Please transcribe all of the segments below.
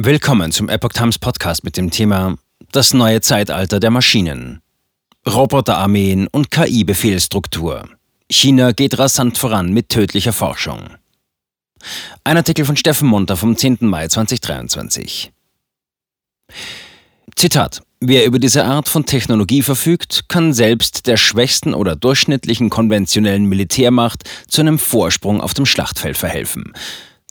Willkommen zum Epoch Times Podcast mit dem Thema Das neue Zeitalter der Maschinen. Roboterarmeen und KI-Befehlsstruktur. China geht rasant voran mit tödlicher Forschung. Ein Artikel von Steffen Munter vom 10. Mai 2023. Zitat. Wer über diese Art von Technologie verfügt, kann selbst der schwächsten oder durchschnittlichen konventionellen Militärmacht zu einem Vorsprung auf dem Schlachtfeld verhelfen.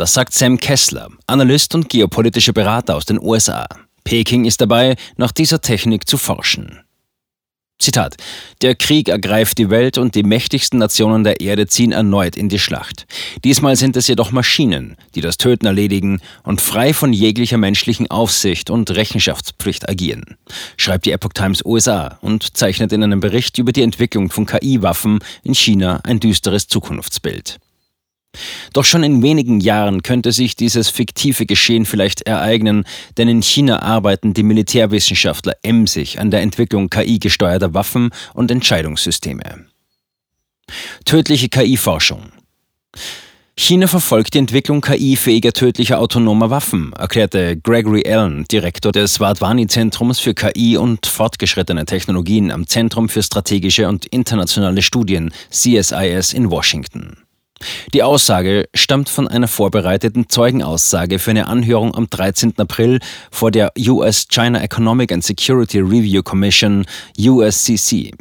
Das sagt Sam Kessler, Analyst und geopolitischer Berater aus den USA. Peking ist dabei, nach dieser Technik zu forschen. Zitat: Der Krieg ergreift die Welt und die mächtigsten Nationen der Erde ziehen erneut in die Schlacht. Diesmal sind es jedoch Maschinen, die das Töten erledigen und frei von jeglicher menschlichen Aufsicht und Rechenschaftspflicht agieren, schreibt die Epoch Times USA und zeichnet in einem Bericht über die Entwicklung von KI-Waffen in China ein düsteres Zukunftsbild. Doch schon in wenigen Jahren könnte sich dieses fiktive Geschehen vielleicht ereignen, denn in China arbeiten die Militärwissenschaftler emsig an der Entwicklung KI-gesteuerter Waffen und Entscheidungssysteme. Tödliche KI-Forschung China verfolgt die Entwicklung KI-fähiger tödlicher autonomer Waffen, erklärte Gregory Allen, Direktor des Wadhwani-Zentrums für KI und fortgeschrittene Technologien am Zentrum für strategische und internationale Studien CSIS in Washington. Die Aussage stammt von einer vorbereiteten Zeugenaussage für eine Anhörung am 13. April vor der US China Economic and Security Review Commission USCC.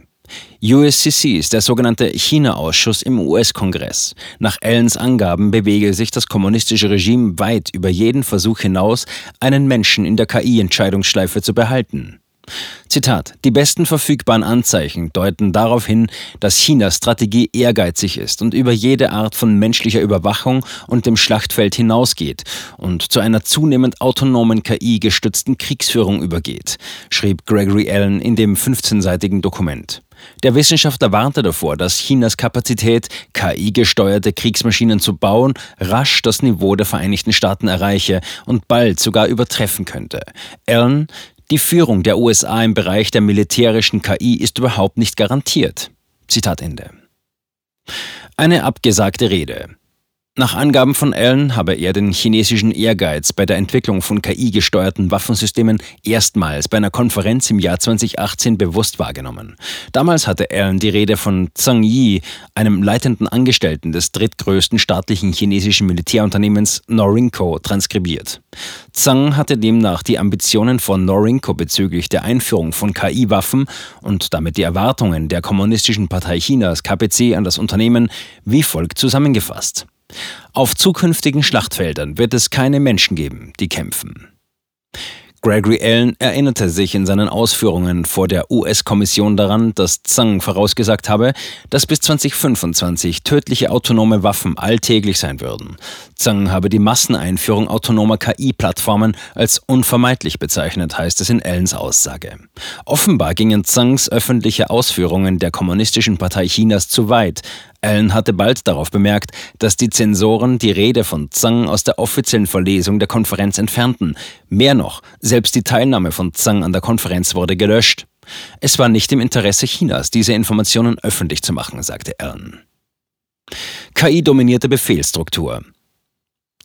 USCC ist der sogenannte China-Ausschuss im US-Kongress. Nach Allens Angaben bewege sich das kommunistische Regime weit über jeden Versuch hinaus, einen Menschen in der KI-Entscheidungsschleife zu behalten. Zitat: Die besten verfügbaren Anzeichen deuten darauf hin, dass Chinas Strategie ehrgeizig ist und über jede Art von menschlicher Überwachung und dem Schlachtfeld hinausgeht und zu einer zunehmend autonomen KI gestützten Kriegsführung übergeht, schrieb Gregory Allen in dem 15-seitigen Dokument. Der Wissenschaftler warnte davor, dass Chinas Kapazität, KI-gesteuerte Kriegsmaschinen zu bauen, rasch das Niveau der Vereinigten Staaten erreiche und bald sogar übertreffen könnte. Allen die Führung der USA im Bereich der militärischen KI ist überhaupt nicht garantiert. Zitat Ende. Eine abgesagte Rede. Nach Angaben von Allen habe er den chinesischen Ehrgeiz bei der Entwicklung von KI-gesteuerten Waffensystemen erstmals bei einer Konferenz im Jahr 2018 bewusst wahrgenommen. Damals hatte Allen die Rede von Zhang Yi, einem leitenden Angestellten des drittgrößten staatlichen chinesischen Militärunternehmens Norinco, transkribiert. Zhang hatte demnach die Ambitionen von Norinco bezüglich der Einführung von KI-Waffen und damit die Erwartungen der Kommunistischen Partei Chinas KPC an das Unternehmen wie folgt zusammengefasst. Auf zukünftigen Schlachtfeldern wird es keine Menschen geben, die kämpfen. Gregory Allen erinnerte sich in seinen Ausführungen vor der US-Kommission daran, dass Zhang vorausgesagt habe, dass bis 2025 tödliche autonome Waffen alltäglich sein würden. Zhang habe die Masseneinführung autonomer KI-Plattformen als unvermeidlich bezeichnet, heißt es in Allens Aussage. Offenbar gingen Zhangs öffentliche Ausführungen der Kommunistischen Partei Chinas zu weit, allen hatte bald darauf bemerkt, dass die Zensoren die Rede von Zhang aus der offiziellen Verlesung der Konferenz entfernten. Mehr noch, selbst die Teilnahme von Zhang an der Konferenz wurde gelöscht. Es war nicht im Interesse Chinas, diese Informationen öffentlich zu machen, sagte Allen. KI-dominierte Befehlsstruktur.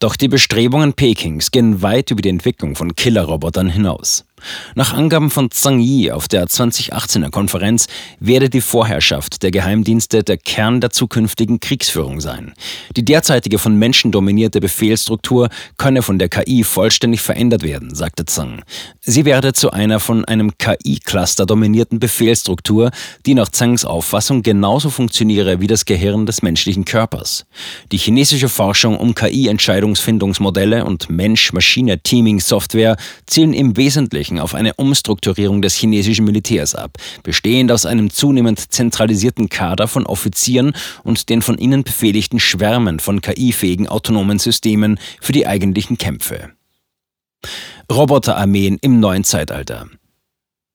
Doch die Bestrebungen Pekings gehen weit über die Entwicklung von Killerrobotern hinaus. Nach Angaben von Zhang Yi auf der 2018er Konferenz werde die Vorherrschaft der Geheimdienste der Kern der zukünftigen Kriegsführung sein. Die derzeitige von Menschen dominierte Befehlsstruktur könne von der KI vollständig verändert werden, sagte Zhang. Sie werde zu einer von einem KI-Cluster dominierten Befehlsstruktur, die nach Zhangs Auffassung genauso funktioniere wie das Gehirn des menschlichen Körpers. Die chinesische Forschung um KI-Entscheidungsfindungsmodelle und Mensch-Maschine-Teaming-Software zielen im Wesentlichen Anzeichen auf eine Umstrukturierung des chinesischen Militärs ab, bestehend aus einem zunehmend zentralisierten Kader von Offizieren und den von ihnen befehligten Schwärmen von KI-fähigen autonomen Systemen für die eigentlichen Kämpfe. Roboterarmeen im neuen Zeitalter.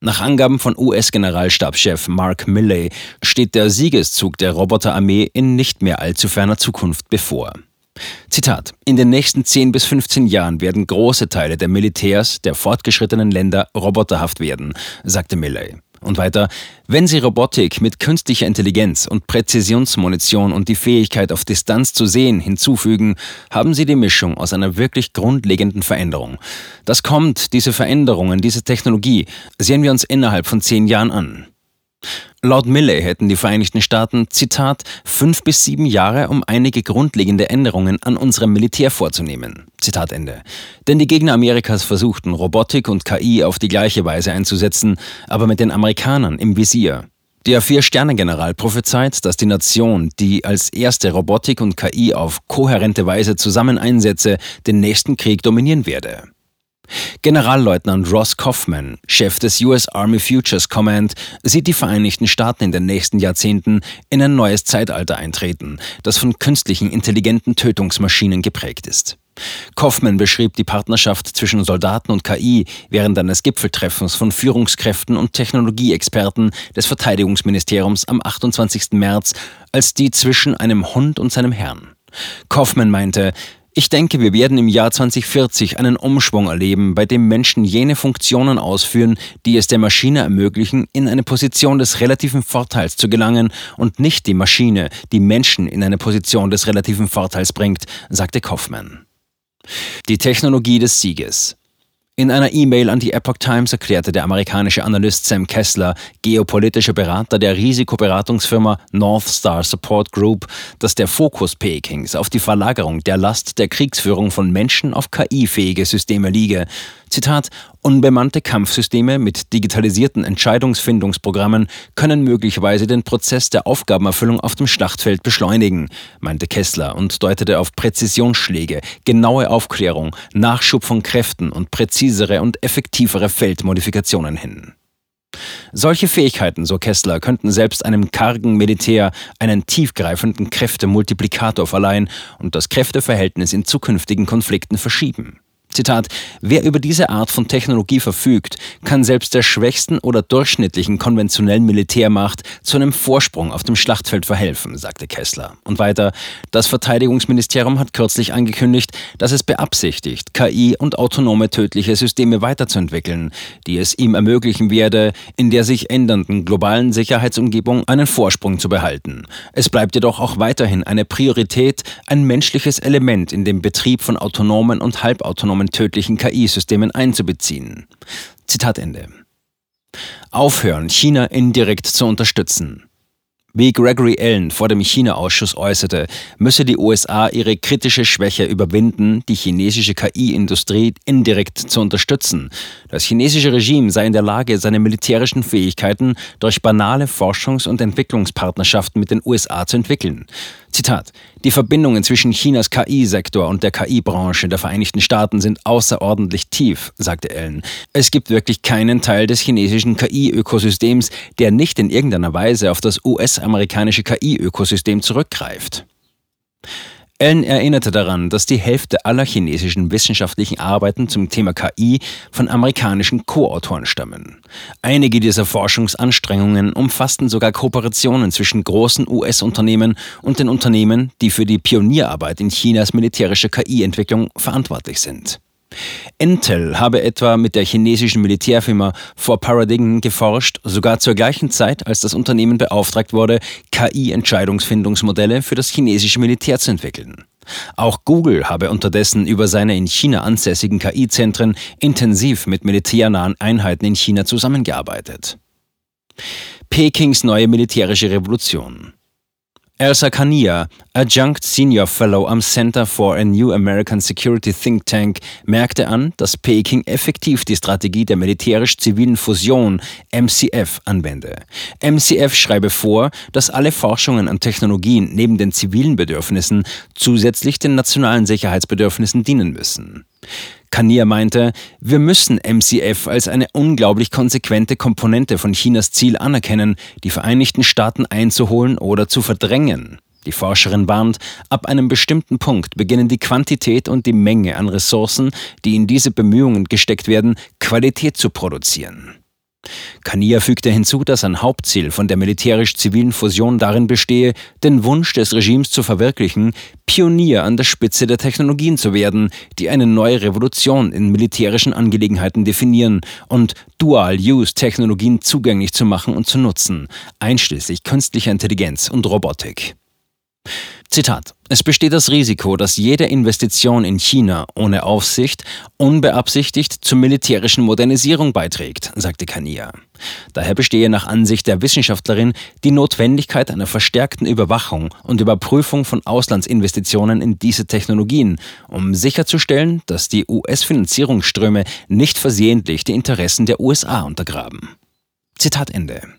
Nach Angaben von US-Generalstabschef Mark Milley steht der Siegeszug der Roboterarmee in nicht mehr allzu ferner Zukunft bevor. Zitat: In den nächsten 10 bis 15 Jahren werden große Teile der Militärs der fortgeschrittenen Länder roboterhaft werden, sagte Milley. Und weiter, wenn Sie Robotik mit künstlicher Intelligenz und Präzisionsmunition und die Fähigkeit auf Distanz zu sehen hinzufügen, haben Sie die Mischung aus einer wirklich grundlegenden Veränderung. Das kommt, diese Veränderungen, diese Technologie, sehen wir uns innerhalb von zehn Jahren an. Laut Milley hätten die Vereinigten Staaten, Zitat, fünf bis sieben Jahre, um einige grundlegende Änderungen an unserem Militär vorzunehmen. Zitat Ende. Denn die Gegner Amerikas versuchten, Robotik und KI auf die gleiche Weise einzusetzen, aber mit den Amerikanern im Visier. Der Vier-Sterne-General prophezeit, dass die Nation, die als erste Robotik und KI auf kohärente Weise zusammen einsetze, den nächsten Krieg dominieren werde. Generalleutnant Ross Kaufman, Chef des US Army Futures Command, sieht die Vereinigten Staaten in den nächsten Jahrzehnten in ein neues Zeitalter eintreten, das von künstlichen intelligenten Tötungsmaschinen geprägt ist. Kaufman beschrieb die Partnerschaft zwischen Soldaten und KI während eines Gipfeltreffens von Führungskräften und Technologieexperten des Verteidigungsministeriums am 28. März als die zwischen einem Hund und seinem Herrn. Kaufman meinte, ich denke, wir werden im Jahr 2040 einen Umschwung erleben, bei dem Menschen jene Funktionen ausführen, die es der Maschine ermöglichen, in eine Position des relativen Vorteils zu gelangen und nicht die Maschine, die Menschen in eine Position des relativen Vorteils bringt, sagte Kaufmann. Die Technologie des Sieges. In einer E-Mail an die Epoch Times erklärte der amerikanische Analyst Sam Kessler, geopolitischer Berater der Risikoberatungsfirma North Star Support Group, dass der Fokus Pekings auf die Verlagerung der Last der Kriegsführung von Menschen auf KI-fähige Systeme liege. Zitat, unbemannte Kampfsysteme mit digitalisierten Entscheidungsfindungsprogrammen können möglicherweise den Prozess der Aufgabenerfüllung auf dem Schlachtfeld beschleunigen, meinte Kessler und deutete auf Präzisionsschläge, genaue Aufklärung, Nachschub von Kräften und präzisere und effektivere Feldmodifikationen hin. Solche Fähigkeiten, so Kessler, könnten selbst einem kargen Militär einen tiefgreifenden Kräftemultiplikator verleihen und das Kräfteverhältnis in zukünftigen Konflikten verschieben. Zitat, wer über diese Art von Technologie verfügt, kann selbst der schwächsten oder durchschnittlichen konventionellen Militärmacht zu einem Vorsprung auf dem Schlachtfeld verhelfen, sagte Kessler. Und weiter, das Verteidigungsministerium hat kürzlich angekündigt, dass es beabsichtigt, KI und autonome tödliche Systeme weiterzuentwickeln, die es ihm ermöglichen werde, in der sich ändernden globalen Sicherheitsumgebung einen Vorsprung zu behalten. Es bleibt jedoch auch weiterhin eine Priorität, ein menschliches Element in dem Betrieb von autonomen und halbautonomen autonomen tödlichen KI-Systemen einzubeziehen. Zitat Ende. Aufhören, China indirekt zu unterstützen. Wie Gregory Allen vor dem China-Ausschuss äußerte, müsse die USA ihre kritische Schwäche überwinden, die chinesische KI-Industrie indirekt zu unterstützen. Das chinesische Regime sei in der Lage, seine militärischen Fähigkeiten durch banale Forschungs- und Entwicklungspartnerschaften mit den USA zu entwickeln. Zitat: Die Verbindungen zwischen Chinas KI-Sektor und der KI-Branche der Vereinigten Staaten sind außerordentlich tief, sagte Allen. Es gibt wirklich keinen Teil des chinesischen KI-Ökosystems, der nicht in irgendeiner Weise auf das US-amerikanische KI-Ökosystem zurückgreift. Allen erinnerte daran, dass die Hälfte aller chinesischen wissenschaftlichen Arbeiten zum Thema KI von amerikanischen Co-Autoren stammen. Einige dieser Forschungsanstrengungen umfassten sogar Kooperationen zwischen großen US-Unternehmen und den Unternehmen, die für die Pionierarbeit in Chinas militärische KI-Entwicklung verantwortlich sind. Intel habe etwa mit der chinesischen Militärfirma For Paradigm geforscht, sogar zur gleichen Zeit, als das Unternehmen beauftragt wurde, KI-Entscheidungsfindungsmodelle für das chinesische Militär zu entwickeln. Auch Google habe unterdessen über seine in China ansässigen KI-Zentren intensiv mit militärnahen Einheiten in China zusammengearbeitet. Pekings neue militärische Revolution. Elsa Kania, Adjunct Senior Fellow am Center for a New American Security Think Tank, merkte an, dass Peking effektiv die Strategie der militärisch-zivilen Fusion MCF anwende. MCF schreibe vor, dass alle Forschungen an Technologien neben den zivilen Bedürfnissen zusätzlich den nationalen Sicherheitsbedürfnissen dienen müssen. Kania meinte, wir müssen MCF als eine unglaublich konsequente Komponente von Chinas Ziel anerkennen, die Vereinigten Staaten einzuholen oder zu verdrängen. Die Forscherin warnt, ab einem bestimmten Punkt beginnen die Quantität und die Menge an Ressourcen, die in diese Bemühungen gesteckt werden, Qualität zu produzieren. Kania fügte hinzu, dass ein Hauptziel von der militärisch-zivilen Fusion darin bestehe, den Wunsch des Regimes zu verwirklichen, Pionier an der Spitze der Technologien zu werden, die eine neue Revolution in militärischen Angelegenheiten definieren und Dual-Use-Technologien zugänglich zu machen und zu nutzen, einschließlich künstlicher Intelligenz und Robotik. Zitat. Es besteht das Risiko, dass jede Investition in China ohne Aufsicht unbeabsichtigt zur militärischen Modernisierung beiträgt, sagte Kania. Daher bestehe nach Ansicht der Wissenschaftlerin die Notwendigkeit einer verstärkten Überwachung und Überprüfung von Auslandsinvestitionen in diese Technologien, um sicherzustellen, dass die US-Finanzierungsströme nicht versehentlich die Interessen der USA untergraben. Zitat Ende.